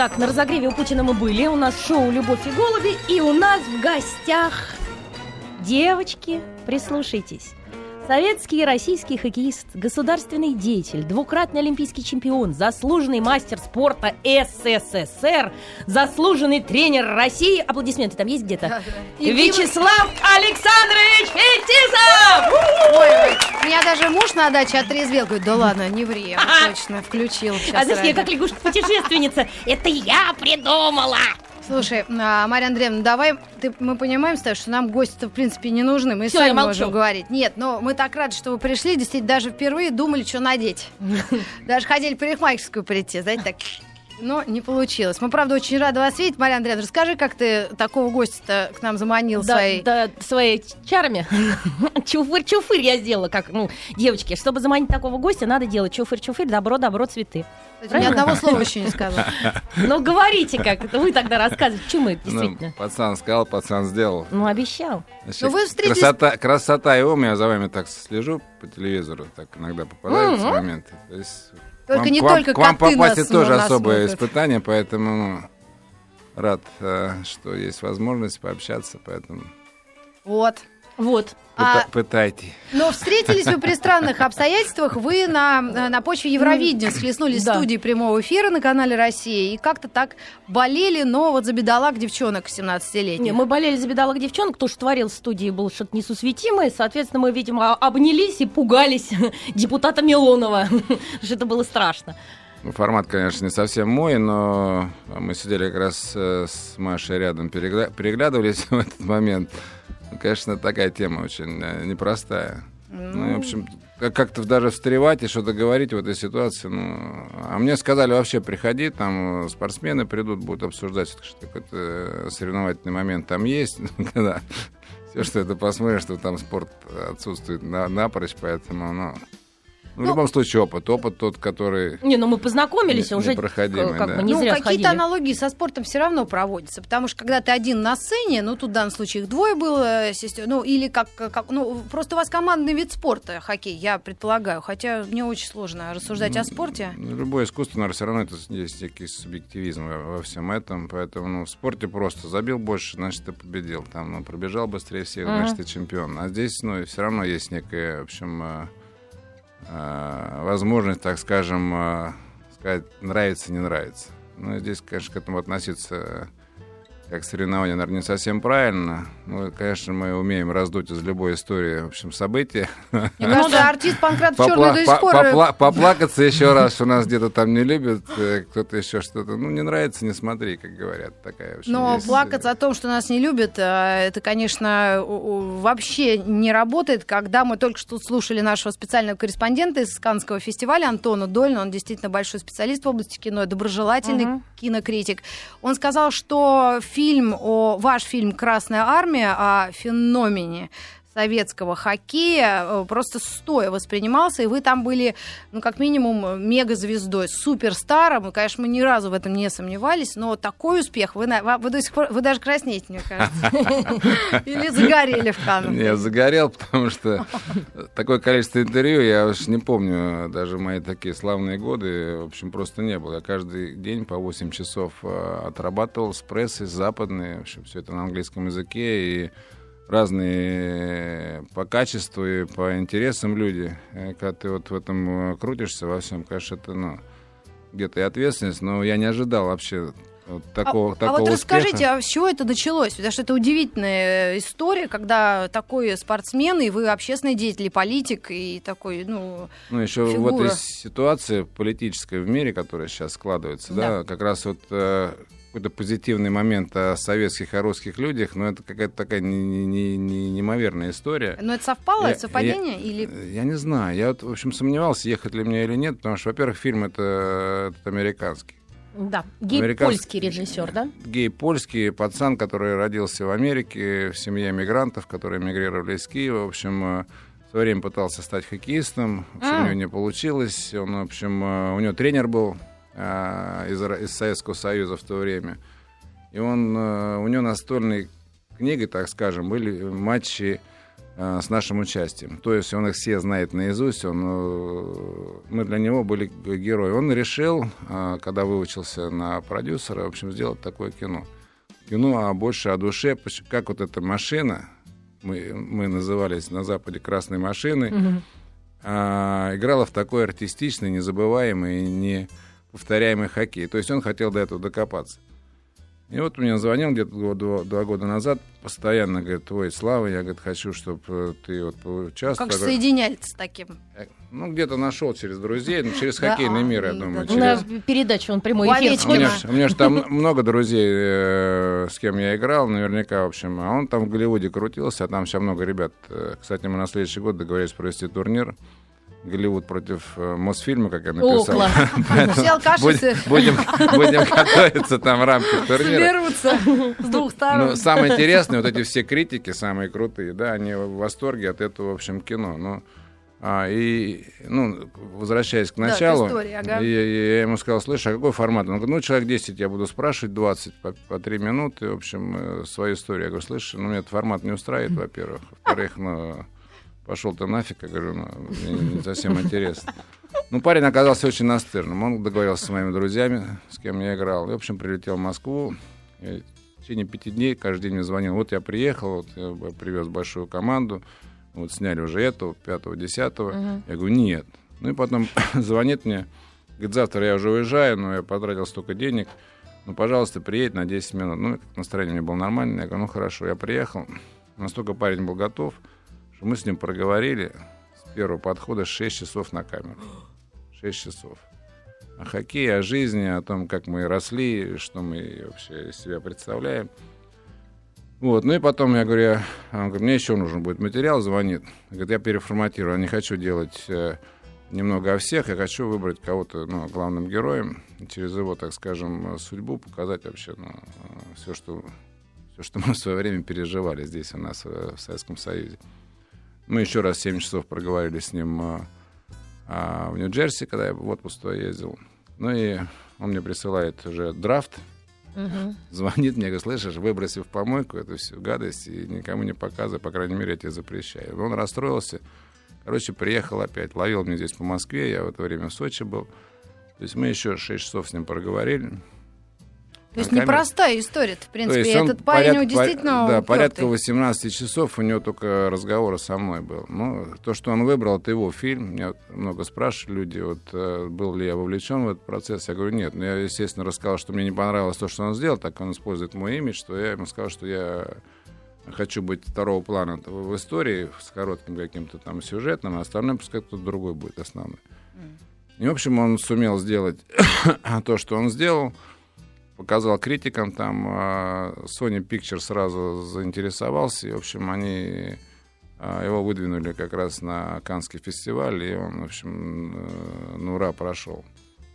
так, на разогреве у Путина мы были. У нас шоу «Любовь и голуби». И у нас в гостях девочки, прислушайтесь. Советский и российский хоккеист, государственный деятель, двукратный олимпийский чемпион, заслуженный мастер спорта СССР, заслуженный тренер России. Аплодисменты там есть где-то? Вячеслав Александрович Фетисов! Ой, ой, меня даже муж на даче отрезвел. Говорит, да ладно, не ври, точно включил. А знаешь, я как лягушка-путешественница. Это я придумала! Слушай, а, Марья Андреевна, давай, ты, мы понимаем что нам гости-то в принципе не нужны, мы Всё, сами можем говорить. Нет, но мы так рады, что вы пришли, действительно, даже впервые думали, что надеть. Даже хотели парикмахерскую прийти, знаете, так... Но не получилось. Мы, правда, очень рады вас видеть. Марья Андреевна, расскажи, как ты такого гостя к нам заманил Да, своей... да, своей чарами. Чуфырь-чуфырь я сделала, как, ну, девочки, чтобы заманить такого гостя, надо делать чуфырь-чуфырь, добро-добро, цветы. Ни одного слова еще не сказал. Ну, говорите как, вы тогда рассказывайте, чумы, Ну, действительно. пацан сказал, пацан сделал. Ну, обещал. Ну, вы встретились- красота, красота и ум, я за вами так слежу по телевизору, так иногда попадаются Мгм. моменты. То есть Только вам- не к вам, только к вам попасть это тоже особое смотрят. испытание, поэтому ну, рад, э, что есть возможность пообщаться, поэтому Вот. Вот. А- пыта- пытайте. Но встретились вы при странных обстоятельствах. Вы на, на почве Евровидения схлестнулись Да. в студии прямого эфира на канале «Россия» и как-то так болели, но вот за бедолаг девчонок 17-летних. Не, мы болели за бедолаг девчонок, то, что творил в студии, было что-то несусветимое. Соответственно, мы, видимо, обнялись и пугались депутата Милонова, что это было страшно. Ну, формат, конечно, не совсем мой, но мы сидели как раз э, с Машей рядом, перегля- переглядывались в этот момент. Ну, Конечно, такая тема очень э, непростая. Ну, и, в общем, как- как-то даже встревать и что-то говорить в этой ситуации. Ну, а мне сказали вообще приходи, там э, спортсмены придут, будут обсуждать, что какой-то соревновательный момент там есть. Когда все, что это посмотришь, что там спорт отсутствует на, напрочь, поэтому, ну, ну, в Ну, любом случае опыт. Опыт тот, который... Не, ну мы познакомились Не- уже, как да. бы не ну, зря какие-то аналогии со спортом все равно проводятся, потому что когда ты один на сцене, ну, тут в данном случае их двое было, сестер, ну, или как, как, ну, просто у вас командный вид спорта, хоккей, я предполагаю, хотя мне очень сложно рассуждать о спорте. Ну, Любое искусство, наверное, все равно это есть некий субъективизм во, во всем этом. Поэтому ну, в спорте просто забил больше, значит, ты победил. Там, ну, пробежал быстрее всех, значит, ты чемпион. А здесь, ну, все равно есть некая, в общем, э, возможность, так скажем, э, сказать, нравится, не нравится. Ну, здесь, конечно, к этому относиться э, как соревнование, наверное, не совсем правильно. Ну, конечно, мы умеем раздуть из любой истории, в общем, события. Ну да. артист Панкрат Попла- Черный до сих по- пор... э, попла- поплакаться еще раз, что нас где-то там не любят, э, кто-то еще что-то. Ну, не нравится, не смотри, как говорят. Такая, в общем, Но есть, э, плакаться о том, что нас не любят, это, конечно, вообще не работает. Когда мы только что слушали нашего специального корреспондента из Каннского фестиваля Антона Дольна, он действительно большой специалист в области кино, доброжелательный кинокритик. Он сказал, что фильм о ваш фильм "Красная армия" о феномене советского хоккея э, просто стоя воспринимался, и вы там были, ну, как минимум, мегазвездой, суперстаром, и, конечно, мы ни разу в этом не сомневались, но такой успех, вы, вы до сих пор, вы даже краснеете, мне кажется. Или загорели в Каннах. Я загорел, потому что такое количество интервью, я уж не помню, даже мои такие славные годы, в общем, просто не было. Я каждый день по 8 часов э, отрабатывал с прессой, с западной, в общем, все это на английском языке, и разные по качеству и по интересам люди. Э, Когда ты вот в этом э, крутишься во всем, конечно, это, ну, где-то и ответственность, но я не ожидал вообще вот такого, а, такого а вот успеха. расскажите, а с чего это началось? Потому что это удивительная история, когда такой спортсмен, и вы общественный деятель, и политик, и такой, ну... Ну, еще в фигура. этой ситуации политической в мире, которая сейчас складывается, да, как раз вот э, какой-то позитивный момент о советских и русских людях, но это какая-то такая не- не- не- не- неимоверная история. Но это совпало, Я- это совпадение? я- или... Я не знаю. Я, вот, в общем, сомневался, ехать ли мне или нет, потому что, во-первых, фильм это, этот американский. Да, гей Американский- польский режиссер, да? Гей польский, пацан, который родился в Америке, в семье мигрантов, которые эмигрировали из Киева. В общем, э, в свое время пытался стать хоккеистом. В общем, А. у него не получилось. Он, в общем, э, у него тренер был из, Ро- из Советского Союза в то время. И он, э, у него настольной книгой, так скажем, были матчи э, с нашим участием. То есть он их все знает наизусть, он, э, мы для него были герои. Он решил, э, когда выучился на продюсера, в общем, сделать такое кино. Кино а больше о душе, как вот эта машина, мы, мы назывались на Западе «красной машиной», Мгм. а, играла в такой артистичный, незабываемый и неповторяемый хоккей. То есть он хотел до этого докопаться. И вот мне звонил где-то два, два года назад, постоянно говорит, ой, Слава, я говорит, хочу, чтобы ты вот поучаствовал. Как Я говорю, соединять с таким? «Э, Ну, где-то нашел через друзей, ну, через хоккейный а, мир, я да, думаю. да, через- На передачу он прямой эфир у меня, у меня же там много друзей, э, с кем я играл, наверняка, в общем. А он там в Голливуде крутился, а там сейчас много ребят. Э, Кстати, мы на следующий год договорились провести турнир. Голливуд против э, Мосфильма, как я написал. Все алкаши Будем, будем, готовиться там в рамках турнира. соберутся с двух сторон. Ну, самое интересное, вот эти все критики, самые крутые, да, они в восторге от этого, в общем, кино. Ну, а, и, ну, возвращаясь к Да, началу, истории, ага. и- и я ему сказал, слышь, а какой формат? Он говорит, ну, человек 10 я буду спрашивать, 20 по, по 3 минуты, в общем, э, свою историю. Я говорю, слышь, ну, меня этот формат не устраивает, во-первых. Во-вторых, ну, пошел ты нафиг, я говорю, ну, мне не совсем интересно. Ну, парень оказался очень настырным. Он договорился с моими друзьями, с кем я играл. И, в общем, прилетел в Москву. И в течение пяти дней каждый день мне звонил. Вот я приехал, вот я привез большую команду. Вот сняли уже эту, пятого, десятого. Мгм. Я говорю, нет. Ну и потом звонит мне, говорит, завтра я уже уезжаю, но я потратил столько денег. Ну, пожалуйста, приедь на 10 минут. Ну, настроение у меня было нормальное. Я говорю, ну хорошо, я приехал. Настолько парень был готов, мы с ним проговорили с первого подхода 6 часов на камеру. 6 часов. О хоккее, о жизни, о том, как мы росли, что мы вообще из себя представляем. Вот, ну и потом я говорю, он говорит, мне еще нужен будет материал, звонит. Говорит, я переформатирую, я не хочу делать э, немного о всех, я хочу выбрать кого-то ну, главным героем, через его, так скажем, судьбу показать вообще ну, все, что, все, что мы в свое время переживали здесь у нас э, в Советском Союзе. Мы еще раз 7 часов проговорили с ним э, а, в Нью-Джерси, когда я в отпуск туда ездил. Ну и он мне присылает уже драфт, Мгм. звонит мне, говорит, слышишь, выброси в помойку эту всю гадость и никому не показывай, по крайней мере, я тебе запрещаю. Он расстроился. Короче, приехал опять, ловил меня здесь по Москве, я в это время в Сочи был. То есть мы еще 6 часов с ним проговорили. То есть на камеру. непростая история в принципе. То есть он Этот парень поряд- действительно Да, упертый. порядка 18 часов у него только разговора со мной был. Ну, то, что он выбрал, это его фильм. Меня много спрашивали люди, вот э, был ли я вовлечен в этот процесс. Я говорю, нет. Но я, естественно, рассказал, что мне не понравилось то, что он сделал, так он использует мой имидж, что я ему сказал, что я хочу быть второго плана в в истории с коротким каким-то там сюжетом, а остальное пускай кто-то другой будет основной. И, в общем, он сумел сделать то, что он сделал показал критикам, там а, Sony Pictures сразу заинтересовался, и, в общем, они а, его выдвинули как раз на Каннский фестиваль, и он, в общем, на ура прошел.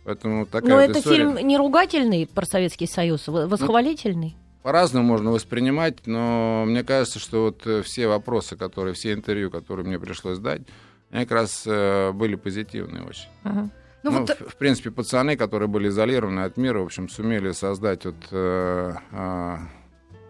Поэтому такая Но вот это история. фильм не ругательный про Советский Союз, восхвалительный. По-разному можно воспринимать, но мне кажется, что вот э, все вопросы, которые, все интервью, которые мне пришлось дать, они как раз э, были позитивные очень. Ага. Ну, Ну, вот, в, в принципе, пацаны, которые были изолированы от мира, в общем, сумели создать вот э, а,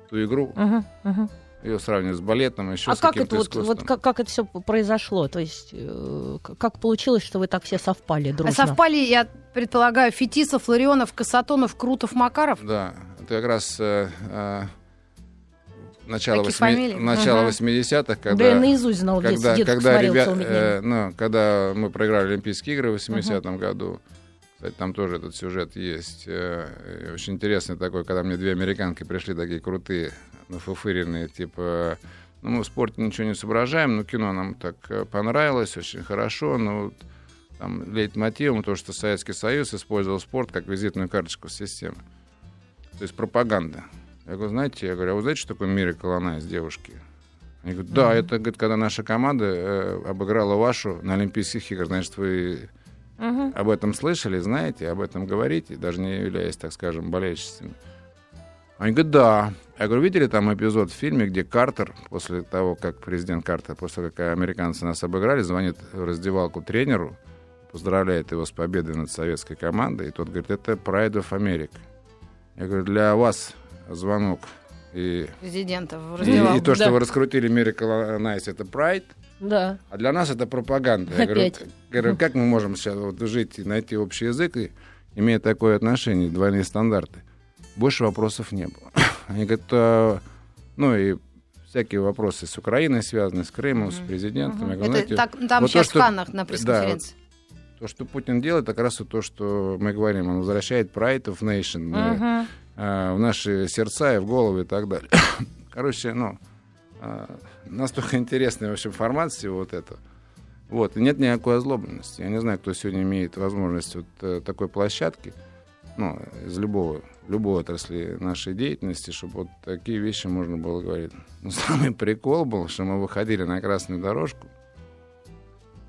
ту игру, Ага, ага. ее сравнивать с балетом, еще А с как это вот, вот как, как это все произошло? То есть э, как получилось, что вы так все совпали а дружно? совпали, я предполагаю, Фетисов, Ларионов, Касатонов, Крутов, Макаров? Да, это как раз э, э, начало, Такие восьми- начало Ага. 80-х, Да я когда... наизусть знал, в детстве когда, когда, ребя- э, ну, когда мы проиграли Олимпийские игры в 80-м году, кстати, там тоже этот сюжет есть. э, и очень интересный такой, когда мне две американки пришли такие крутые, нафуфыренные, типа, ну, мы в спорте ничего не соображаем, но кино нам так э, понравилось, очень хорошо, но вот там лейтмотивом то, что Советский Союз использовал спорт как визитную карточку системы. То есть пропаганда. Я говорю, знаете, я говорю, а вы знаете, что такое on Ice, девушки? Они говорят, да, это говорит, когда наша команда э, обыграла вашу на Олимпийских играх, значит, вы Мгм. об этом слышали, знаете, об этом говорите, даже не являясь, так скажем, болельщицами. Они говорят, да. Я говорю, видели там эпизод в фильме, где Картер, после того, как президент Картер, после того, как американцы нас обыграли, звонит в раздевалку тренеру, поздравляет его с победой над советской командой, и тот говорит, это Pride of America. Я говорю, для вас звонок И, Президентов и, раздевал. и то, что Да. вы раскрутили Miracle on Ice, это Pride, Да. а для нас это пропаганда. Я говорю, говорю, как мы можем сейчас вот жить и найти общий язык, и, имея такое отношение, двойные стандарты? Больше вопросов не было. Они говорят, «А, ну и всякие вопросы с Украиной связаны, с Крымом, с президентом. Я говорю, Это знаете, так- там вот то, сейчас что- в Каннах на пресс-конференции. то, что Путин делает, как раз и то, что мы говорим, он возвращает Pride of Nation Мгм. Э, в наши сердца и в головы и так далее. Короче, ну, э, настолько интересная, в общем, формат всего вот этого. Вот, и нет никакой озлобленности. Я не знаю, кто сегодня имеет возможность вот э, такой площадки, ну, из любого, любой отрасли нашей деятельности, чтобы вот такие вещи можно было говорить. Но самый прикол был, что мы выходили на красную дорожку,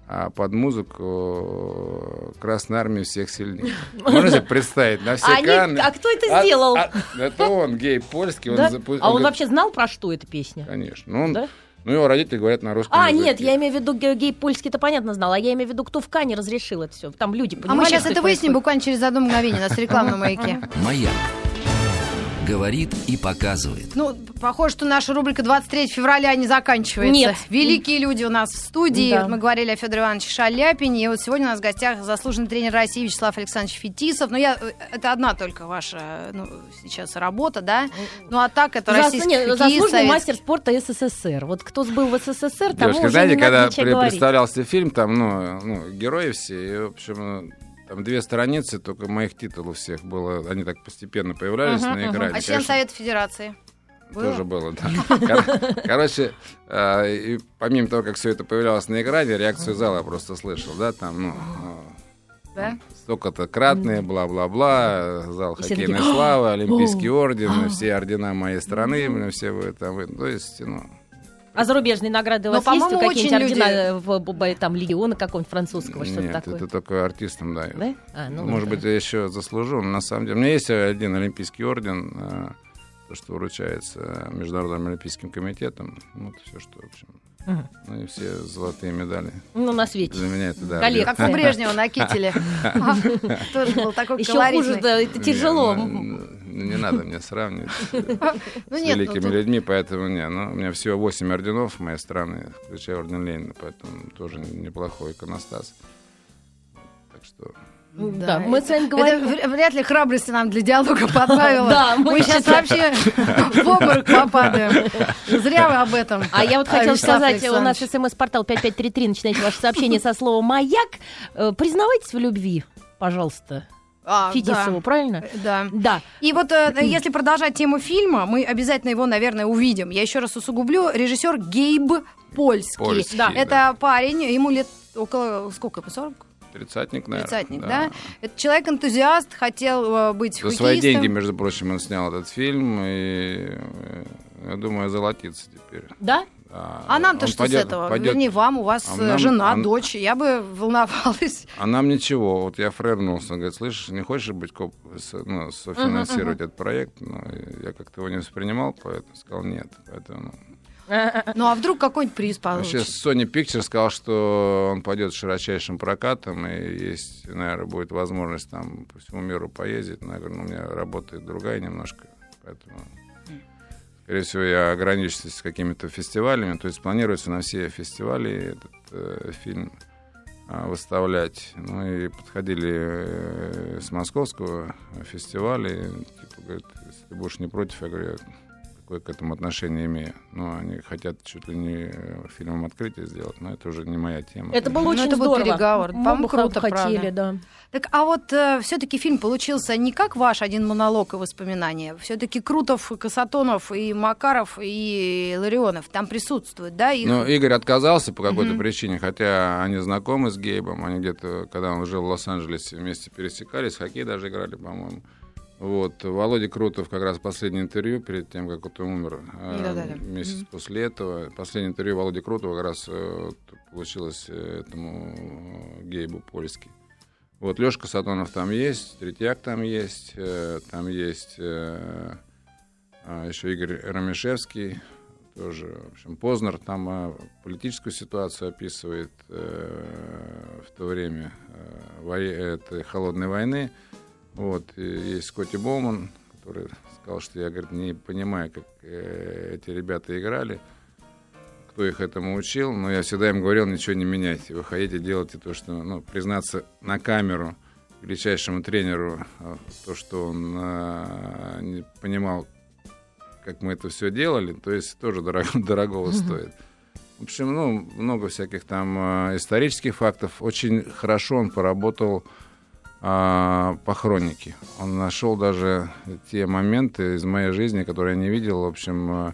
а под музыку э, Красной Армии всех сильнее. Можно себе представить на все А, они- а кто это А- сделал? а- это он, гей польский. Он Да? запу- А он говорит, вообще знал, про что эта песня? Конечно. Ну, он, Да? ну, его родители говорят на русском А, языке. нет, я имею в виду ге- гей польский, это понятно знал, а я имею в виду, кто в Кане разрешил это все. Там люди А понимали, мы сейчас это выясним происходит? буквально через одно мгновение. У нас реклама на маяке. Маяк. Говорит и показывает. Ну, похоже, что наша рубрика 23 февраля не заканчивается. Нет. Великие люди у нас в студии. Да. Вот мы говорили о Федоре Ивановиче Шаляпине. И вот сегодня у нас в гостях заслуженный тренер России Вячеслав Александрович Фетисов. Ну, я, это одна только ваша ну, сейчас работа, да? Ну, а так это Зас- российский нет, хоккеист, заслуженный советский. мастер спорта СССР. Вот кто был в СССР, тому Девушки, уже знаете, не когда при- говорить. представлялся фильм, там, ну, ну, герои все, и, в общем, там две страницы, только моих титулов всех было, они так постепенно появлялись Мгм, на мгм. экране. А член Совета Федерации? Было? Тоже было, да. Кор- Короче, а, и помимо того, как все это появлялось на экране, реакцию зала я просто слышал, да, там, ну, ну, Да? столько-то кратные, бла-бла-бла, зал И хоккейной славы, Олимпийский «О, орден, все ордена моей страны, все вы там, вы- то есть, ну, А зарубежные награды у Но, вас есть? Какие-нибудь люди- ордена в, в- там легиона какого-нибудь французского, что-то нет, такое? это только артистам дают. Да? А, ну Может ладно. быть, я еще заслужу, но на самом деле. У меня есть один Олимпийский орден, э, то, что вручается Международным Олимпийским комитетом. Ну, это все, что, в общем. Ну и все золотые медали. Ну, на свете. Для меня это да. Коллекция. Как у Брежнева на кителе. Тоже был такой Еще хуже, да, это тяжело. Не, ну, ну, надо мне сравнивать с, Ну великими людьми, поэтому не. Ну, у меня всего 8 орденов в моей стране, включая орден Ленина, поэтому тоже неплохой иконостас. Так что Да, мы с вами Это говорим... вр- вряд ли храбрости нам для диалога подбавило. Да, мы мы сейчас вообще в обморок попадаем. Зря вы об этом. А я вот хотела сказать, у нас смс-портал 5533, начинайте ваше сообщение со слова «Маяк». Э, Признавайтесь в любви, пожалуйста, А, Фетисову, правильно? Да. да. Да. И вот э, если продолжать тему фильма, мы обязательно его, наверное, увидим. Я еще раз усугублю. Режиссер Гейб Польский. Польский, Да. да. Это парень, ему лет около, сколько, по 40? Тридцатник, наверное. Тридцатник, да? Это человек-энтузиаст, хотел э, быть За хоккеистом. свои деньги, между прочим, он снял этот фильм, и э, я думаю, золотится теперь. Да? Да. А нам-то Он что пойдет- с этого? пойдет- Вернее, вам, у вас А э, нам- жена, а- дочь. Я бы волновалась. А нам ничего. Вот я фрернулся, он говорит, слышишь, не хочешь быть коп, ну, софинансировать этот проект? Ну, и я как-то его не воспринимал, поэтому сказал нет. Поэтому... Ну, а вдруг какой-нибудь приз Вообще получится? Sony Pictures сказал, что он пойдет широчайшим прокатом, и есть, наверное, будет возможность там по всему миру поездить. Но я говорю, ну, у меня работает другая немножко, поэтому... Скорее всего, я ограничусь с какими-то фестивалями. То есть планируется на все фестивали этот э, фильм а, выставлять. Ну и подходили э, с московского фестиваля. типа, говорят, если ты будешь не против, я говорю, какое к этому отношение имею. Ну, они хотят чуть ли не э, фильмом открытие сделать, но это уже не моя тема. Это было Ну, очень это был здорово. переговор. По-моему, бы круто, хотели, да. Так, а вот все-таки фильм получился не как ваш один монолог и воспоминания. Все-таки Крутов, Касатонов и Макаров и Ларионов там присутствуют, да? Их... Ну, Игорь отказался по какой-то Мгм. причине, хотя они знакомы с Гейбом, они где-то, когда он жил в Лос-Анджелесе, вместе пересекались, в хоккей даже играли, по-моему. Вот. Володя Крутов как раз последнее интервью перед тем, как вот он умер, э, месяц после этого. Последнее интервью Володи Крутова как раз э, получилось э, этому э, Гейбу польский. Вот, Лешка Сатонов там есть, Третьяк там есть, э, там есть э, а, еще Игорь Ромешевский, тоже, в общем, Познер там а, политическую ситуацию описывает э, в то время э, вое- этой холодной войны. Вот, и есть Скотти Боуман, который сказал, что я, говорит, не понимаю, как э, эти ребята играли, кто их этому учил, но я всегда им говорил, ничего не меняйте, выходите, делайте то, что, ну, признаться на камеру величайшему тренеру, э, то, что он э, не понимал, как мы это все делали, то есть тоже дорого, дорогого стоит. В общем, ну, много всяких там э, исторических фактов. Очень хорошо он поработал э, по хронике. Он нашел даже те моменты из моей жизни, которые я не видел, в общем, э,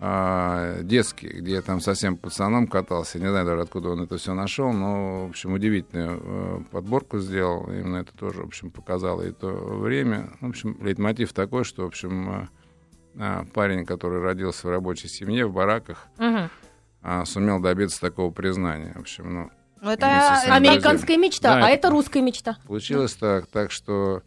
э, детские, где я там совсем пацаном катался. Не знаю даже, откуда он это все нашел, но, в общем, удивительную э, подборку сделал. Именно это тоже, в общем, показало и то время. В общем, лейтмотив такой, что, в общем, э, э, парень, который родился в рабочей семье, в бараках, а, сумел добиться такого признания. В общем, Ну, это с нами. Американская мечта, Да, а это- это русская мечта. получилось так, так что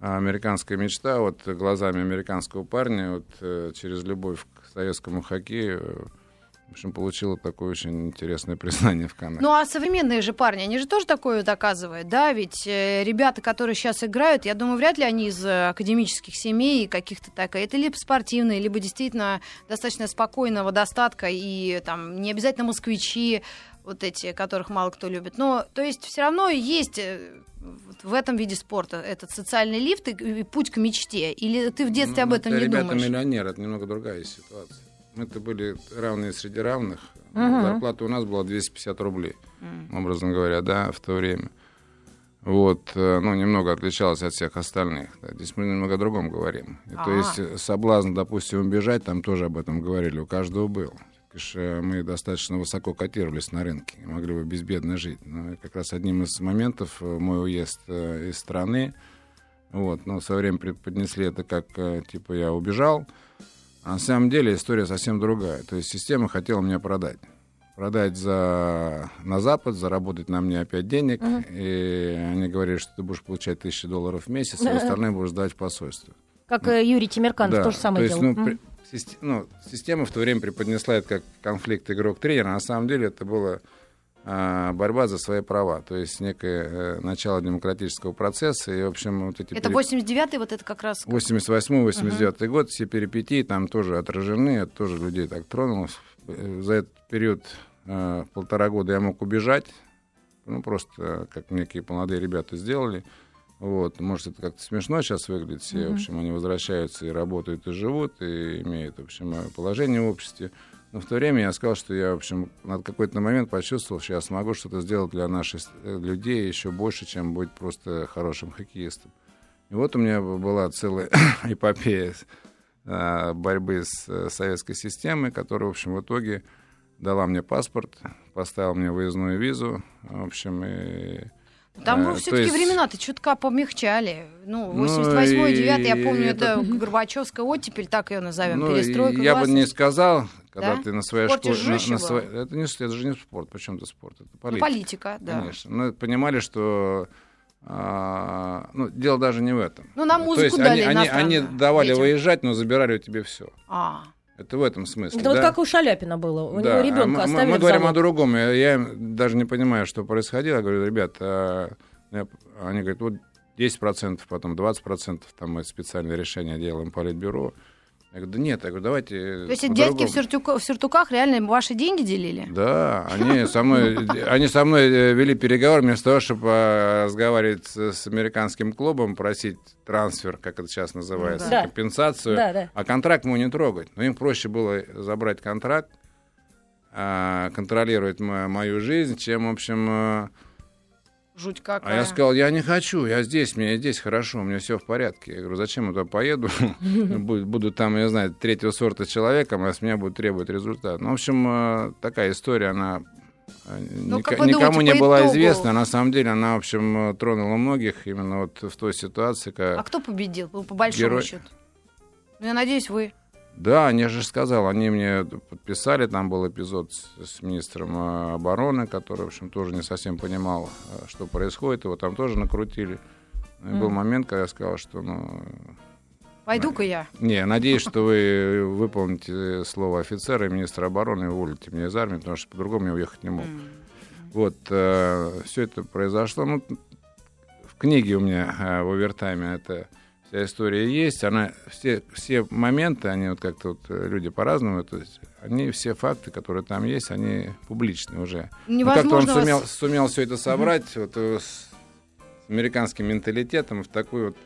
а, американская мечта, вот глазами американского парня, вот э, через любовь к советскому хоккею, в общем, получила такое очень интересное признание в Канаде. Ну а современные же парни, они же тоже такое доказывают, да? Ведь э, ребята, которые сейчас играют, я думаю, вряд ли они из э, академических семей каких-то так. Это либо спортивные, либо действительно достаточно спокойного достатка и там не обязательно москвичи, вот эти, которых мало кто любит. Но то есть все равно есть э, в этом виде спорта этот социальный лифт и, и путь к мечте. Или ты в детстве об Ну, этом это не ребята думаешь? миллионеры, это немного другая ситуация. Мы-то были равные среди равных. Мгм. Зарплата у нас была 250 рублей, образно говоря, да, в то время. Вот, э, ну, немного отличалась от всех остальных. Да. Здесь мы немного о другом говорим. И А. То есть э, соблазн, допустим, убежать, там тоже об этом говорили, у каждого был. Конечно, э, мы достаточно высоко котировались на рынке, могли бы безбедно жить. Но как раз одним из моментов э, мой уезд э, из страны, вот, но со временем преподнесли это как, типа, я убежал. А на самом деле история совсем другая. То есть система хотела меня продать. Продать за, на Запад, заработать на мне опять денег. И они говорили, что ты будешь получать тысячи долларов в месяц, а остальное будешь сдать в посольство. Как э, Юрий Тимирканов Да, то же самое то есть, делал. ну, при- систе- ну, система в то время преподнесла это как конфликт игрок-тренера. а На самом деле это была а, борьба за свои права. То есть некое э, начало демократического процесса. И, в общем, вот эти Это пере- 89-й вот это как раз... 88-89 год, все перипетии там тоже отражены, это тоже людей так тронуло. Э, За этот период э, полтора года я мог убежать, ну, просто э, как некие молодые ребята сделали. Вот, может, это как-то смешно сейчас выглядит. Все, в общем, они возвращаются и работают, и живут, и имеют, в общем, положение в обществе. Но в то время я сказал, что я, в общем, на какой-то момент почувствовал, что я смогу что-то сделать для наших э, людей еще больше, чем быть просто хорошим хоккеистом. И вот у меня была целая эпопея а, борьбы с э, советской системой, которая, в общем, в итоге дала мне паспорт, поставила мне выездную визу, в общем, и... Там ну, то все-таки есть- времена-то чутка помягчали. Ну, Ну, 88-й, и 9 я помню, это- это Горбачевская оттепель, так ее назовем, Ну, перестройка я бы класса. не сказал, когда Да? ты на своей школе... на- на своей- это, не, это же не спорт, почему это спорт? Это Ну, политика. политика, да. Конечно. Мы понимали, что а, ну, дело даже не в этом. Ну, на То музыку есть дали они, они, они давали детям. выезжать, но забирали у тебя все. А, Это в этом смысле. Это вот да? как у Шаляпина было. У Да, него ребенка а мы- мы, оставили мы в говорим о другом. Я, я даже не понимаю, что происходило. Я говорю, ребят, а, я- они говорят, вот 10%, потом 20%, там мы специальное решение делаем политбюро. Я говорю, да нет, я говорю, давайте... то есть эти дядьки в, по-другому». сюртюка- в сюртуках реально ваши деньги делили? Да, они со мной, они со мной э, вели переговоры вместо того, чтобы э, разговаривать с, американским клубом, просить трансфер, как это сейчас называется, Да. компенсацию. Да, да. А контракт ему не трогать. Но им проще было забрать контракт, а, контролировать мо- мою жизнь, чем, в общем... Жуть какая. А я сказал, я не хочу, я здесь, мне здесь хорошо, у меня все в порядке. Я говорю, зачем я туда поеду? Буду там, я знаю, третьего сорта человеком, а с меня будут требовать результат. Ну, в общем, э, такая история, она э, Ну, как никому не была известна. На самом деле, она, в общем, э, тронула многих именно вот в той ситуации, когда... А кто победил, по большому счету? Ну, я надеюсь, вы. Да, я же сказал, они мне подписали, там был эпизод с, с министром э, обороны, который, в общем, тоже не совсем понимал, э, что происходит, его там тоже накрутили. И был момент, когда я сказал, что, ну, Пойду-ка я. не, надеюсь, что вы выполните слово офицера и министра обороны и уволите меня из армии, потому что по-другому я уехать не мог. Вот, все это произошло. Ну, в книге у меня э, в овертайме это вся история есть, она все, все моменты, они вот как-то вот э, люди по-разному, то есть они все факты, которые там есть, они публичны уже. Ну, как-то он сумел, сумел все это собрать угу. вот, э, с американским менталитетом в такой вот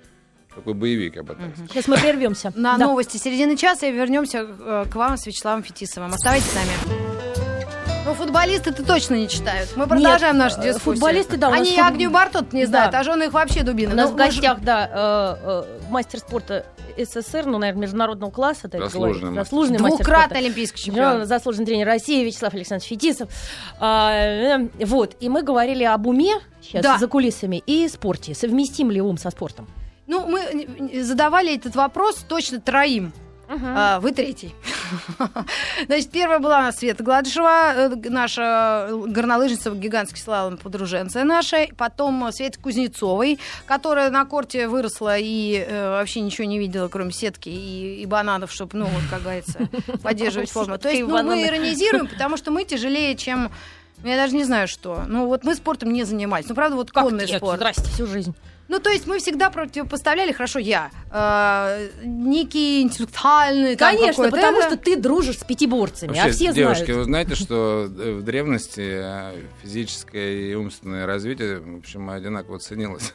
такой боевик, я бы так сказал. Сейчас мы прервемся. На да. новости середины часа и вернемся э, к вам с Вячеславом Фетисовым. Оставайтесь с нами. Ну, футболисты-то точно не читают. Мы продолжаем Нет, нашу дискуссию. Футболисты, да. Они фут... Агню Бартот не знают, да. а жены их вообще дубины. У нас ну, в гостях, да, э, э, мастер спорта СССР, ну, наверное, международного класса. Заслуженный, мастер. Заслуженный мастер Двукратный олимпийский чемпион. Заслуженный тренер России Вячеслав Александрович Фетисов. А, э, вот, и мы говорили об уме сейчас да. за кулисами и спорте. Совместим ли ум со спортом? Ну, мы задавали этот вопрос точно троим Uh-huh. А, вы третий. Значит, первая была у нас Света Гладышева, э, наша горнолыжница, гигантский слалом подруженция наша. Потом Света Кузнецовой, которая на корте выросла и э, вообще ничего не видела, кроме сетки и, и бананов, чтобы, ну, вот, как говорится, поддерживать форму. То есть ну, мы иронизируем, потому что мы тяжелее, чем... Я даже не знаю, что. Ну, вот мы спортом не занимались. Ну, правда, вот конный спорт. Здрасте, всю жизнь. Ну, то есть мы всегда противопоставляли, хорошо, я, э, некий интеллектуальный... Конечно, потому это... что ты дружишь с пятиборцами, Вообще, а все девушки, знают. вы знаете, что в древности э, физическое и умственное развитие, в общем, одинаково ценилось.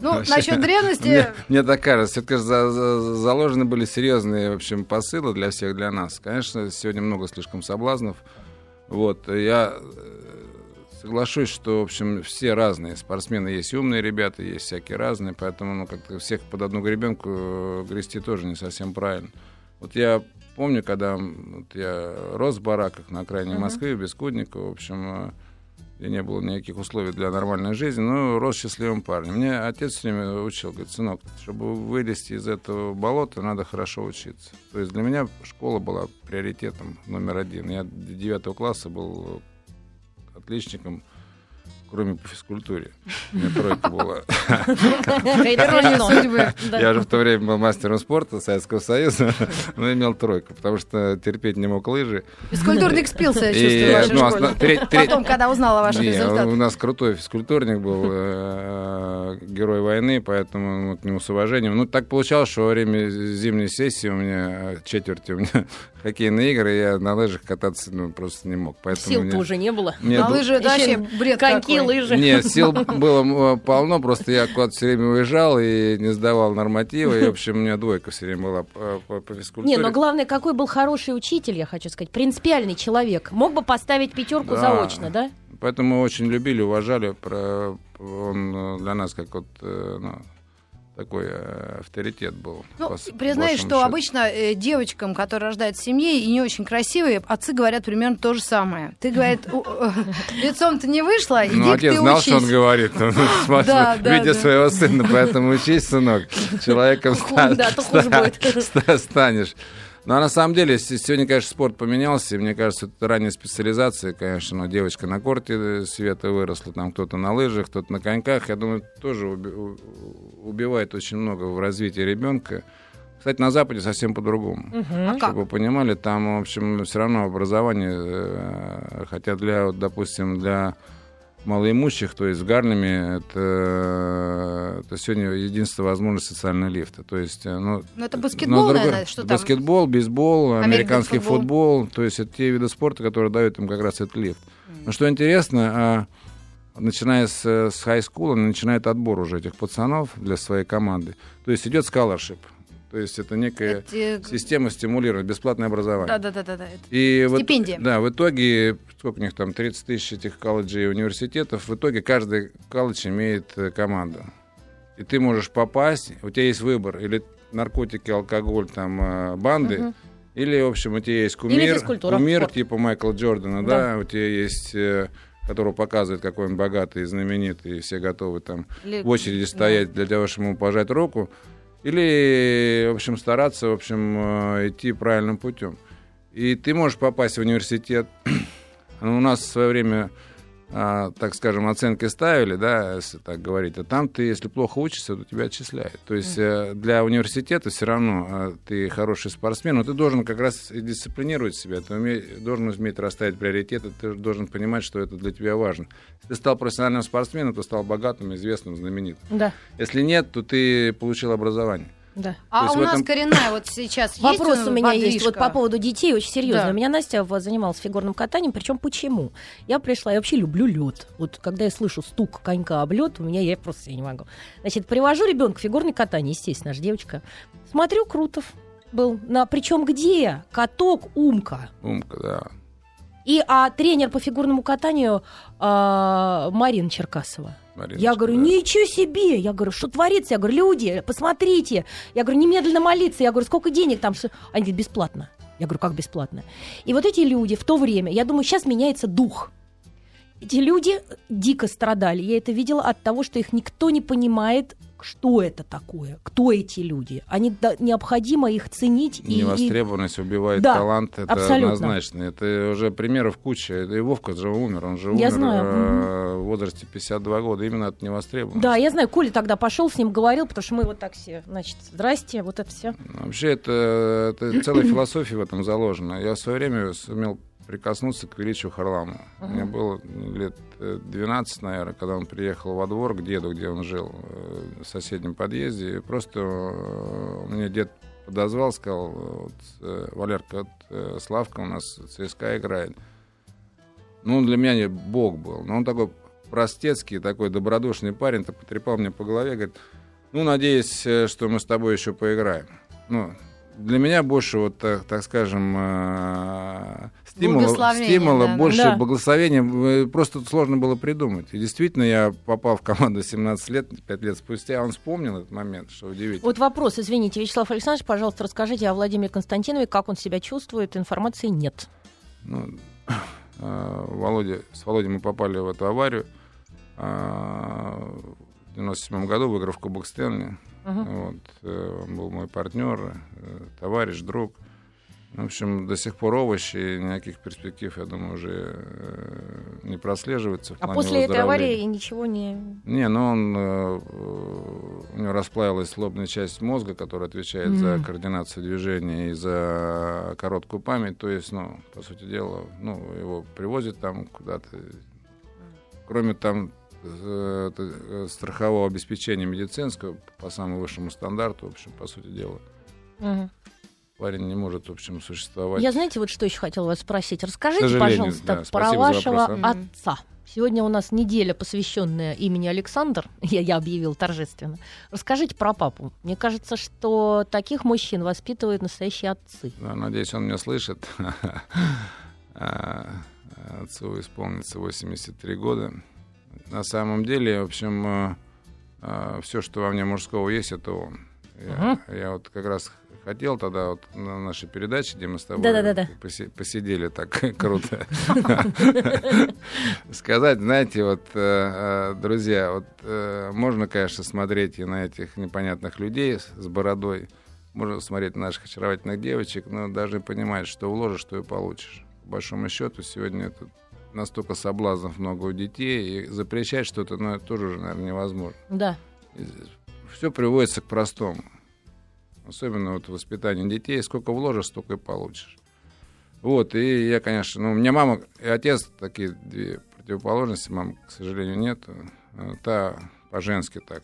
Ну, насчет древности... Мне, мне так кажется, все-таки за, за, заложены были серьезные, в общем, посылы для всех, для нас. Конечно, сегодня много слишком соблазнов. Вот, я Соглашусь, что, в общем, все разные. Спортсмены есть умные ребята, есть всякие разные, поэтому ну, как-то всех под одну гребенку э, грести тоже не совсем правильно. Вот я помню, когда вот я рос в бараках на окраине. Москвы, в Бескудниково, в общем, э, где не было никаких условий для нормальной жизни, но рос счастливым парнем. Мне отец все время учил, говорит, сынок, чтобы вылезти из этого болота, надо хорошо учиться. То есть для меня школа была приоритетом номер один. Я до девятого класса был отличником, кроме по физкультуре. У меня тройка была. Я же в то время был мастером спорта Советского Союза, но имел тройку, потому что терпеть не мог лыжи. Физкультурник спился, я чувствую, в вашей Потом, когда узнал о ваших результатах. У нас крутой физкультурник был, э, герой войны, поэтому к нему с уважением. Ну, так получалось, что во время зимней сессии у меня четверти у меня хоккейные игры, я на лыжах кататься ну, просто не мог. Сил-то мне... уже не было. Нет, на лыжи это вообще бред Коньки. Лыжи. Нет, сил было полно, просто я куда-то все время уезжал и не сдавал нормативы, и, в общем, у меня двойка все время была по, по, по физкультуре. Не, но главное, какой был хороший учитель, я хочу сказать, принципиальный человек. Мог бы поставить пятерку да. заочно, да? Поэтому мы очень любили, уважали. Про, он э, для нас как вот э, ну, такой э, авторитет был. Ну, признаюсь, что счету. обычно э, девочкам, которые рождают в семье и не очень красивые, отцы говорят примерно то же самое. Ты, говорит, лицом-то не вышла, иди Ну, отец знал, что он говорит, видя своего сына, поэтому учись, сынок, человеком станешь. Ну, а на самом деле, сегодня, конечно, спорт поменялся, и мне кажется, это ранняя специализация, конечно, но девочка на корте э, Света выросла, там кто-то на лыжах, кто-то на коньках, я думаю, тоже убивает очень много в развитии ребенка. Кстати, на Западе совсем по-другому. Угу. А Чтобы вы понимали, там, в общем, все равно образование, э, хотя для, вот, допустим, для малоимущих, то есть в Гарлеме, это, это сегодня единственная возможность социального лифта. То есть, э, ну, ну это баскетбол, другой, наверное, что там? Баскетбол, бейсбол, американский футбол. футбол. То есть это те виды спорта, которые дают им как раз этот лифт. Mm. Но что интересно, а, начиная с, с хай-скула, начинает отбор уже этих пацанов для своей команды. То есть идет scholarship. То есть это некая это... система стимулирования, бесплатное образование. Да, да, да, да. да. И Стипендия. Вот, да, в итоге, сколько у них там, 30 тысяч этих колледжей и университетов, в итоге каждый колледж имеет э, команду. И ты можешь попасть, у тебя есть выбор, или наркотики, алкоголь, там, э, банды, угу. или, в общем, у тебя есть кумир, кумир спорт. типа Майкла Джордана, да, да у тебя есть э, которого показывает, какой он богатый и знаменитый, и все готовы там Или... в очереди стоять да. для того, чтобы ему пожать руку. Или, в общем, стараться, в общем, э, идти правильным путем. И ты можешь попасть в университет. У нас в свое время а, так скажем, оценки ставили, да, если так говорить, а там ты, если плохо учишься, то тебя отчисляют. То есть э, для университета все равно э, ты хороший спортсмен, но ты должен как раз дисциплинировать себя, ты уме... должен уметь расставить приоритеты, ты должен понимать, что это для тебя важно. Если ты стал профессиональным спортсменом, то стал богатым, известным, знаменитым. Да. Если нет, то ты получил образование. Да. А есть у нас этом- коренная вот сейчас Вопрос есть у меня есть подвижка? вот по поводу детей, очень серьезно. Да. У меня Настя занималась фигурным катанием, причем почему? Я пришла, я вообще люблю лед. Вот когда я слышу стук конька об лед, у меня я просто себе не могу. Значит, привожу ребенка в фигурное катание, естественно, наша девочка. Смотрю, Крутов был. На, причем где? Каток, умка. Умка, да. И а тренер по фигурному катанию а, Марина Черкасова. Мариночка, Я говорю, да. ничего себе! Я говорю, что творится? Я говорю, люди, посмотрите! Я говорю, немедленно молиться! Я говорю, сколько денег там? Что-» Они говорят, бесплатно. Я говорю, как бесплатно? И вот эти люди в то время, я думаю, сейчас меняется дух. Эти люди дико страдали. Я это видела от того, что их никто не понимает, что это такое, кто эти люди. Они да- необходимо их ценить и- и, Невостребованность убивает Да, талант, это абсолютно. однозначно. Это уже примеров куча. Это и Вовка же умер, он же Я умер знаю, э, в возрасте 52 года именно от невостребованности. Да, я знаю, Коля тогда пошел с ним говорил, потому что мы вот так все, значит, здрасте, вот это все. Вообще это, это целая философия в этом заложена. Я в свое время сумел прикоснуться к величию Харламова. Мне было лет э, 12, наверное, когда он приехал во двор к деду, где он жил, э, в соседнем подъезде. И просто э, мне дед подозвал, сказал, вот, э, Валерка, вот, э, Славка у нас ЦСКА играет. Ну, он для меня не бог был. Но он такой простецкий, такой добродушный парень, то потрепал мне по голове, говорит, ну, надеюсь, э, что мы с тобой еще поиграем. Ну, для меня больше, вот так, так скажем, э, стимула, стимула да, больше Да. благословения просто сложно было придумать. И действительно, я попал в команду 17 лет, 5 лет спустя, он вспомнил этот момент, что удивительно. Вот вопрос, извините, Вячеслав Александрович, пожалуйста, расскажите о Владимире Константинове, как он себя чувствует, информации нет. Ну, э, Володя, с Володей мы попали в эту аварию э, в 97 году, выиграв Кубок Стэнли. Мгм. Вот, э, он был мой партнер, э, товарищ, друг. В общем, до сих пор овощи, никаких перспектив, я думаю, уже э, не прослеживается. в А после этой аварии ничего не... Не, ну он, у него расплавилась лобная часть мозга, которая отвечает за Мгм. координацию движения и за короткую память. То есть, ну, по сути дела, ну, его привозят там куда-то. Кроме там страхового обеспечения медицинского по самому высшему стандарту, в общем, по сути дела, Мгм. парень не может, в общем, существовать. Я, знаете, вот что еще хотела вас спросить. Расскажите, пожалуйста, да, про вашего отца. Сегодня у нас неделя, посвященная имени Александр. Я, я объявил торжественно. Расскажите про папу. Мне кажется, что таких мужчин воспитывают настоящие отцы. Да, надеюсь, он меня слышит. А, Отцу исполнится 83 года. На самом деле, в общем, все, что во мне мужского есть, это он. Я, я вот как раз хотел тогда вот на нашей передаче, где мы с тобой поси- посидели так круто, сказать, знаете, вот, э, э, друзья, вот э, можно, конечно, смотреть и на этих непонятных людей с бородой, можно смотреть на наших очаровательных девочек, но даже понимать, что вложишь, то и получишь. По большому счету, сегодня это настолько соблазнов много у детей, и запрещать что-то, ну, это тоже наверное, невозможно. Да. Все приводится к простому. Особенно вот в воспитании детей. Сколько вложишь, столько и получишь. Вот, и я, конечно, ну, у меня мама и отец такие две противоположности, мам, к сожалению, нет. Та по-женски так.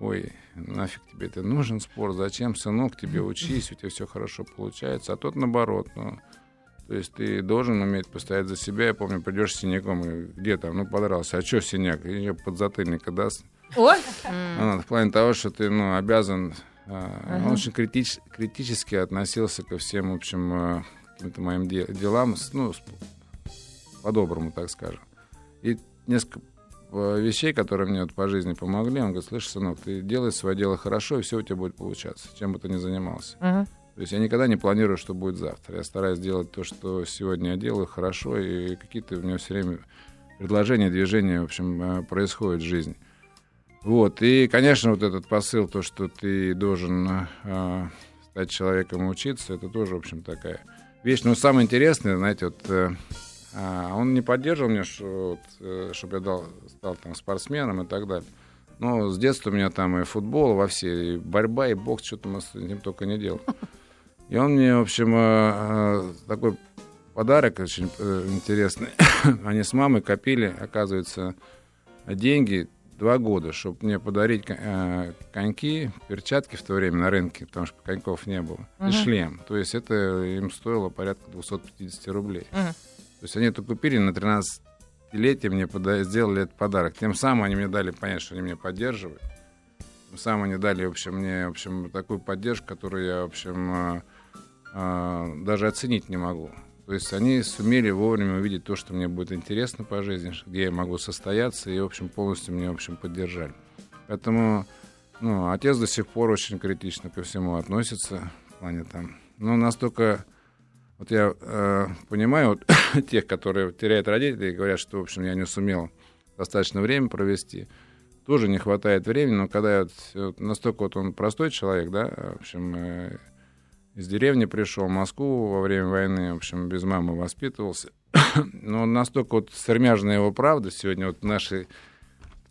Ой, нафиг тебе это нужен спорт, зачем, сынок, тебе учись, у тебя все хорошо получается. А тот наоборот, ну, то есть ты должен уметь постоять за себя. Я помню, придешь с синяком, и где там, ну, подрался. А что синяк? Ее подзатыльника даст. О, Ну, в плане того, что ты ну, обязан. а, Он очень критич- критически относился ко всем, в общем, а, каким-то моим де- делам, ну, по-доброму, так скажем. И несколько а, вещей, которые мне вот по жизни помогли, он говорит, слышь, сынок, ты делай свое дело хорошо, и все у тебя будет получаться, чем бы ты ни занимался. Мгм. То есть я никогда не планирую, что будет завтра. Я стараюсь делать то, что сегодня я делаю, хорошо, и какие-то у меня все время предложения, движения, в общем, э, происходят в жизни. Вот, и, конечно, вот этот посыл, то, что ты должен э, стать человеком и учиться, это тоже, в общем, такая вещь. Но самое интересное, знаете, вот э, А он не поддерживал меня, что, вот, чтобы я дал, стал там спортсменом и так далее. Но с детства у меня там и футбол, во все, и борьба, и бокс, что-то мы с ним только не делал. И он мне, в общем, э, такой подарок очень э, интересный. Они с мамой копили, оказывается, деньги два года, чтобы мне подарить э, коньки, перчатки в то время на рынке, потому что коньков не было, uh-huh. и шлем. То есть это им стоило порядка 250 рублей. Uh-huh. То есть они это купили на 13-летие, мне пода- сделали этот подарок. Тем самым они мне дали понять, что они меня поддерживают. Тем самым они дали, в общем, мне, в общем, такую поддержку, которую я, в общем, э, э, даже оценить не могу. То есть они сумели вовремя увидеть то, что мне будет интересно по жизни, где я могу состояться, и, в общем, полностью меня, в общем, поддержали. Поэтому, ну, отец до сих пор очень критично ко всему относится, в плане там, ну, настолько, вот я э, понимаю вот, тех, которые теряют родителей и говорят, что, в общем, я не сумел достаточно время провести, тоже не хватает времени, но когда вот, вот настолько вот он простой человек, да, в общем, э, из деревни пришел в Москву во время войны, в общем, без мамы воспитывался. Но настолько вот сермяжная его правда сегодня вот в нашей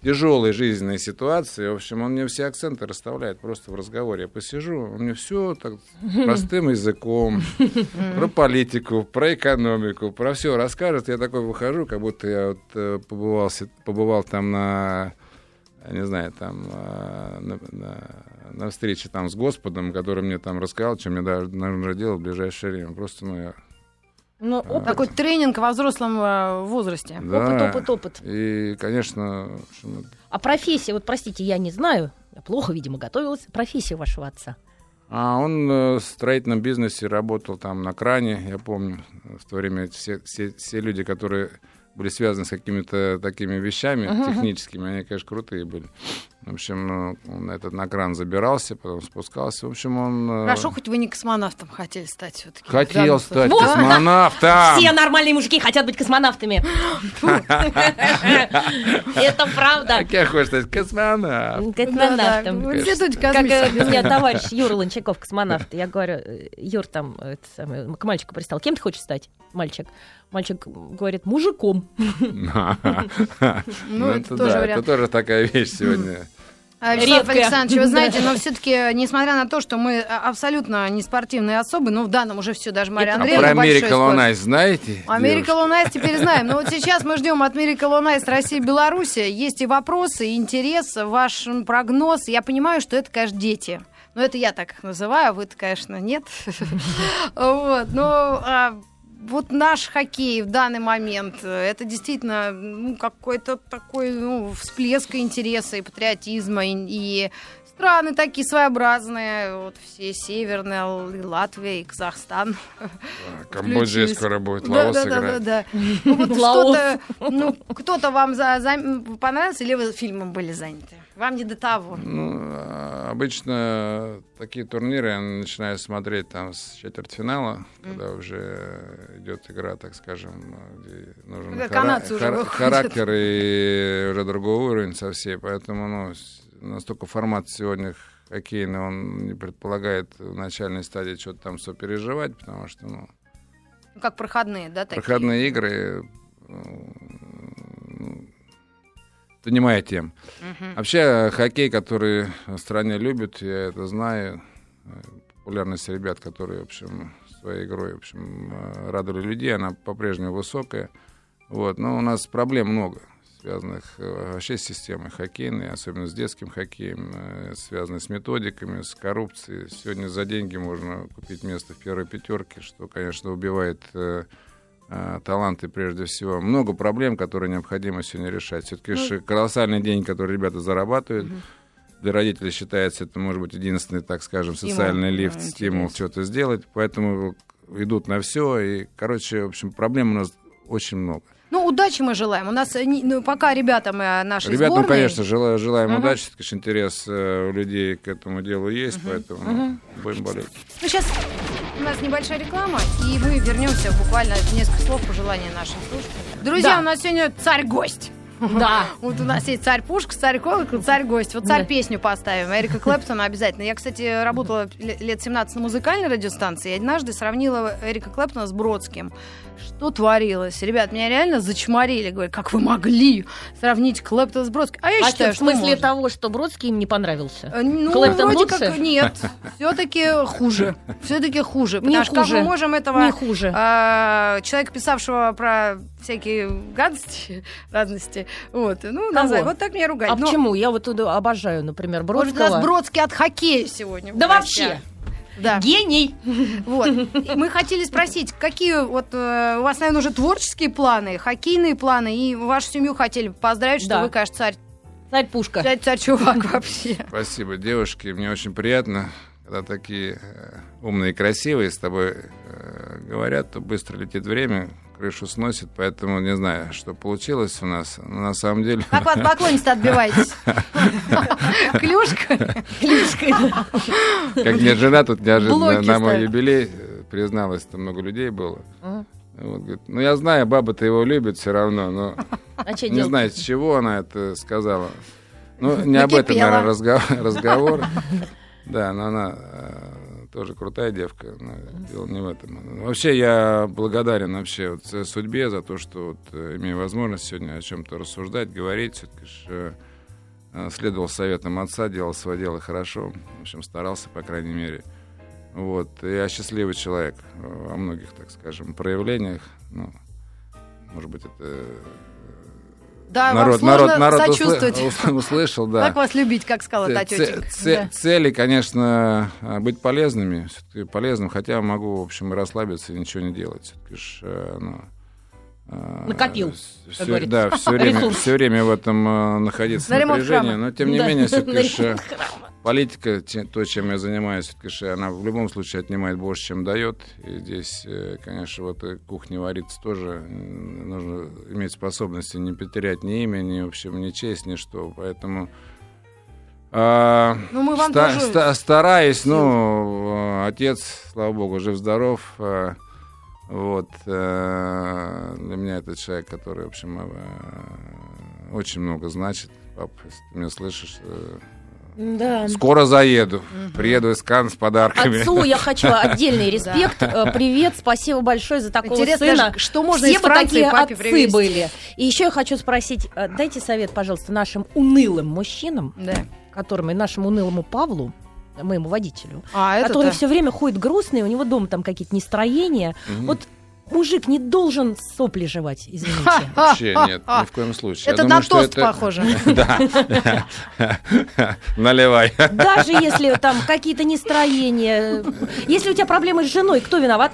тяжелой жизненной ситуации, в общем, он мне все акценты расставляет просто в разговоре. Я посижу, он мне все так простым языком, про политику, про экономику, про все расскажет. Я такой выхожу, как будто я вот э, побывал, побывал там на не знаю, там а, на, на, на встрече там с Господом, который мне там рассказал, чем мне даже нужно делать в ближайшее время. Просто, ну, я ну, опыт. А, Такой тренинг во взрослом а, возрасте. Да, опыт, опыт, опыт. И, конечно... А профессия, вот простите, я не знаю, я плохо, видимо, готовилась. Профессия вашего отца? А он э, в строительном бизнесе работал там на кране, я помню. В то время все, все, все люди, которые были связаны с какими-то такими вещами uh-huh. техническими, они, конечно, крутые были. В общем, ну, он этот на кран забирался, потом спускался. В общем, он... Э, Хорошо, хоть вы не космонавтом хотели стать все-таки. Хотел стать вот, космонавтом! Все нормальные мужики хотят быть космонавтами. Это правда. Как я хочу стать космонавтом. Космонавтом. Как э, меня товарищ Юра Лончаков, космонавт. Я говорю, э, Юр, там, к мальчику пристал. Кем ты хочешь стать, мальчик? Мальчик говорит, мужиком. Ну, это тоже Это тоже такая вещь сегодня. А, Вячеслав Александрович, вы знаете, но все-таки, несмотря на то, что мы а, абсолютно не спортивные особы, ну, в данном уже все, даже Мария Андреевна а Про Miracle on Ice знаете? Miracle on Ice теперь знаем. Но вот сейчас мы ждем от Miracle on Ice России и Беларуси. Есть и вопросы, и интерес, ваш прогноз. Я понимаю, что это, конечно, дети. Но это я так их называю, вы-то, конечно, нет. Вот, но вот наш хоккей в данный момент, э, это действительно ну, какой-то такой ну, всплеск интереса и патриотизма, и, и страны такие своеобразные, вот все северные, Латвия и Казахстан. Камбоджа скоро будет Лаос да, да, играть. Да, да, да. Ну, вот что-то, ну, кто-то вам за, за, понравился, или вы фильмом были заняты? Вам не до того. Ну, а, обычно такие турниры я начинаю смотреть там с четвертьфинала, mm. когда уже идет игра, так скажем, где нужен хара- хар- характер и уже другой уровень совсем. Поэтому ну, настолько формат сегодня хоккейный, он не предполагает в начальной стадии что-то там сопереживать, потому что, ну... ну как проходные, да, такие? Проходные игры, ну, тема. Угу. Вообще, хоккей, который в стране любят, я это знаю. Популярность ребят, которые, в общем, своей игрой, в общем, радовали людей, она по-прежнему высокая. Вот. Но у нас проблем много, связанных э, вообще с системой хоккейной, особенно с детским хоккеем, э, связанных с методиками, с коррупцией. Сегодня за деньги можно купить место в первой пятерке, что, конечно, убивает э, Э, таланты прежде всего. Много проблем, которые необходимо сегодня решать. Все-таки ну, колоссальный день, который ребята зарабатывают. Угу. Для родителей считается это, может быть, единственный, так скажем, социальный стимул, лифт, да, стимул что-то сделать. Поэтому идут на все. И, короче, в общем, проблем у нас очень много. Ну, удачи мы желаем. У нас э, ну, пока ребятам э, наши Ребятам, сборной... конечно, желаю, желаем uh-huh. удачи. Конечно, интерес э, у людей к этому делу есть, uh-huh. поэтому uh-huh. будем болеть. Ну, сейчас у нас небольшая реклама, и мы вернемся буквально несколько слов пожелания нашим слушателям. Друзья, да. у нас сегодня царь-гость. Да. Вот у нас есть царь Пушка, царь Колокол, царь гость. Вот царь песню поставим. Эрика Клэптона обязательно. Я, кстати, работала ле- лет 17 на музыкальной радиостанции. И однажды сравнила Эрика Клэптона с Бродским. Что творилось? Ребят, меня реально зачморили. Говорят, как вы могли сравнить Клэптона с Бродским? А я А считаю, что, в смысле того, что Бродский им не понравился? Э, Ну, Клэптон вроде лучше? как нет. Все-таки хуже. Все-таки хуже. Не Потому что хуже. мы можем этого Не хуже. а, человека, писавшего про всякие гадости, вот, ну, назвать. Вот так меня ругать. А Но, почему? Я вот туда обожаю, например, Может, у Бродского. нас Бродский от хоккея сегодня. Да вообще! Да. Гений! Вот. И Мы хотели спросить, какие вот э, у вас, наверное, уже творческие планы, хоккейные планы, и вашу семью хотели бы поздравить, что Да. вы, конечно, царь, Царь Пушка. царь, царь чувак вообще. Спасибо, девушки. Мне очень приятно, когда такие э, умные и красивые с тобой э, говорят, то быстро летит время, крышу сносит, поэтому не знаю, что получилось у нас. Но на самом деле... Как вас поклонницы отбиваетесь? Клюшка? Кличкой, да. Как мне жена тут неожиданно на мой юбилей э, призналась, там много людей было. Вот, говорит, ну я знаю, баба-то его любит все равно, но А не делать? знаю, с чего она это сказала. Ну, не об этом, Накипела. наверное, разговор. разговор. Да, но она э, тоже крутая девка. но Дело не в этом. Вообще, я благодарен вообще вот судьбе за то, что вот, э, имею возможность сегодня о чем-то рассуждать, говорить. Все-таки э, э, следовал советам отца, делал свое дело хорошо. В общем, старался, по крайней мере. Вот. Я счастливый человек во многих, так скажем, проявлениях. Ну, может быть, это Да, народ, вам сложно народ, народ сочувствовать. ус- услышал, да. Как вас любить, как сказала та Ц- тетенька. ц- Да. Цели, конечно, а, быть полезными, все-таки полезным, хотя могу, в общем, и расслабиться и ничего не делать. Все-таки ж, э, ну, а, Накопил, всё- говорится. да, все время, все время в этом э, находиться На в ремонт напряжении, храма. но тем не менее, все-таки Э, политика, то, чем я занимаюсь, ж она в любом случае отнимает больше, чем дает. И здесь, э, конечно, вот и кухне вариться тоже э, нужно иметь способности не потерять ни имя, ни, в общем, ни честь, ни что. Поэтому а, Ну, мы вам ста- тоже ста- стараюсь, ну, э, отец, слава богу, жив-здоров. э, Вот. э, Для меня это человек, который, в общем, э, очень много значит. Пап, если ты меня слышишь, э, Да. скоро заеду. Приеду из Кан с подарками. Отцу я хочу отдельный респект. Э, Привет, спасибо большое за такого Интересно, сына. что можно Все из Франции такие папе отцы привезти. были. И еще я хочу спросить, э, дайте совет, пожалуйста, нашим унылым мужчинам, Да. которым и нашему унылому Павлу, моему водителю, А, который все время ходит грустный, у него дома там какие-то настроения. Мгм. Вот мужик не должен сопли жевать, извините. Вообще нет, ни в коем случае. Это думаю, на тост это- похоже. Да. Наливай. Даже если там какие-то настроения. Если у тебя проблемы с женой, кто виноват?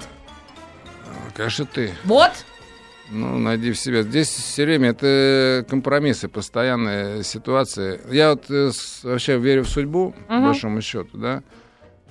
Конечно, ты. Вот. Ну, найди в себя. Здесь все время это компромиссы, постоянная ситуация. Я вот э, вообще верю в судьбу, по большому счету, да.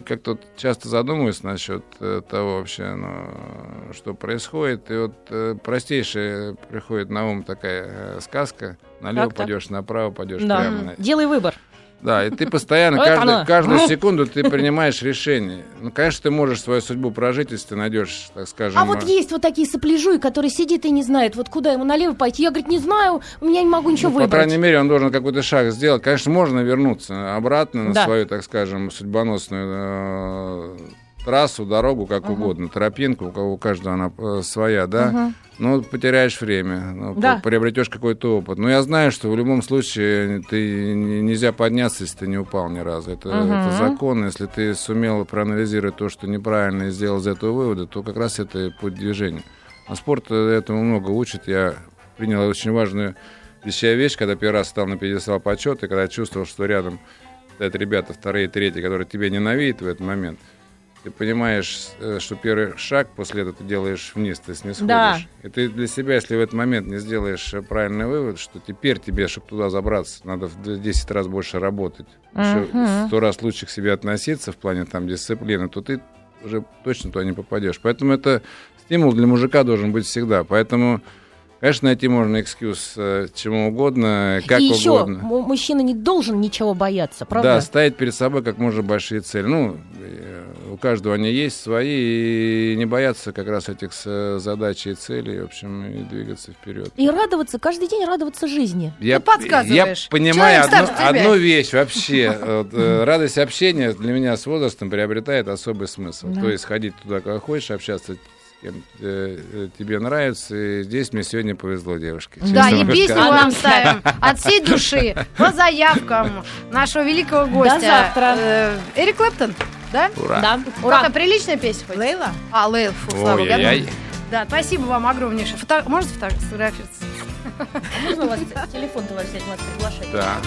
Как-то вот часто задумываюсь насчет э, того вообще, ну, что происходит. И вот э, простейшая приходит на ум такая э, сказка. Налево Так, так. пойдешь, направо пойдешь, Да. прямо. Делай выбор. Да, и ты постоянно, каждую Ну. секунду ты принимаешь решение. Ну, конечно, ты можешь свою судьбу прожить, если ты найдешь, так скажем... А вот э, есть вот такие сопляжуи, которые сидит и не знает, вот куда ему налево пойти. Я, говорит, не знаю, у меня не могу ничего ну, по выбрать. крайней мере, он должен какой-то шаг сделать. Конечно, можно вернуться обратно на Да. свою, так скажем, судьбоносную э, трассу, дорогу, как Мгм. угодно, тропинку, у кого у каждого она э, своя, да. Мгм. Ну, потеряешь время, ну, Да. приобретешь какой-то опыт. Но я знаю, что в любом случае ты не- нельзя подняться, если ты не упал ни разу. Это, Мгм. это закон. Если ты сумел проанализировать то, что неправильно, и сделал из этого выводы, то как раз это путь движения. А спорт э, этому много учит. Я принял очень важную себя вещь, когда первый раз стал на пьедестал почета, и когда чувствовал, что рядом стоят ребята вторые, третьи, которые тебя ненавидят в этот момент. Ты понимаешь, э, что первый шаг после этого ты делаешь вниз, ты снисходишь. Да. И ты для себя, если в этот момент не сделаешь э, правильный вывод, что теперь тебе, чтобы туда забраться, надо в 10 раз больше работать, еще Мгм. сто раз лучше к себе относиться в плане там дисциплины, то ты уже точно туда не попадешь. Поэтому это стимул для мужика должен быть всегда. Поэтому, конечно, найти можно экскьюз э, чему угодно, как и еще угодно. му- мужчина не должен ничего бояться, правда? Да, ставить перед собой как можно большие цели. Ну, э, каждого они есть свои, и не бояться как раз этих с- задач и целей, в общем, и двигаться вперед. И радоваться, каждый день радоваться жизни. Я, Ты подсказываешь. я понимаю одну, одну вещь вообще. Вот, э, радость общения для меня с возрастом приобретает особый смысл. Да. То есть ходить туда, куда хочешь, общаться с кем э, э, тебе нравится. И здесь мне сегодня повезло, девушки. Да, и песню мы вам ставим от всей души по заявкам нашего великого гостя. завтра. Э, Эрик Клэптон, да? Ура. Да, Какая приличная песня хоть? Лейла? А, Лейл, фу, слава богу. Да, спасибо вам огромнейшее. Фото... Можно сфотографироваться? Можно у вас телефон-то взять, вас приглашать? Да.